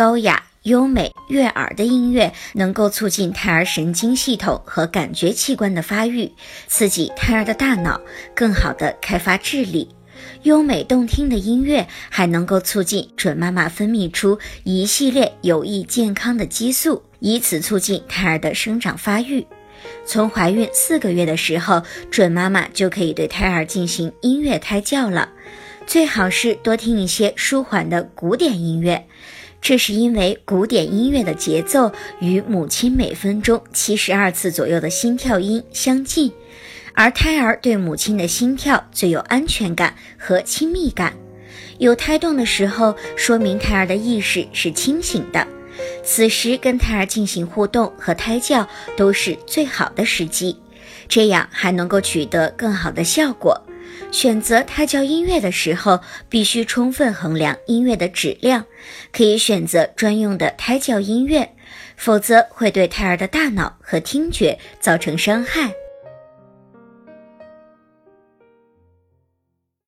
高雅、优美、悦耳的音乐能够促进胎儿神经系统和感觉器官的发育，刺激胎儿的大脑，更好的开发智力。优美动听的音乐还能够促进准妈妈分泌出一系列有益健康的激素，以此促进胎儿的生长发育。从怀孕四个月的时候，准妈妈就可以对胎儿进行音乐胎教了，最好是多听一些舒缓的古典音乐。这是因为古典音乐的节奏与母亲每分钟七十二次左右的心跳音相近。而胎儿对母亲的心跳最有安全感和亲密感，有胎动的时候，说明胎儿的意识是清醒的，此时跟胎儿进行互动和胎教都是最好的时机，这样还能够取得更好的效果。选择胎教音乐的时候，必须充分衡量音乐的质量，可以选择专用的胎教音乐，否则会对胎儿的大脑和听觉造成伤害。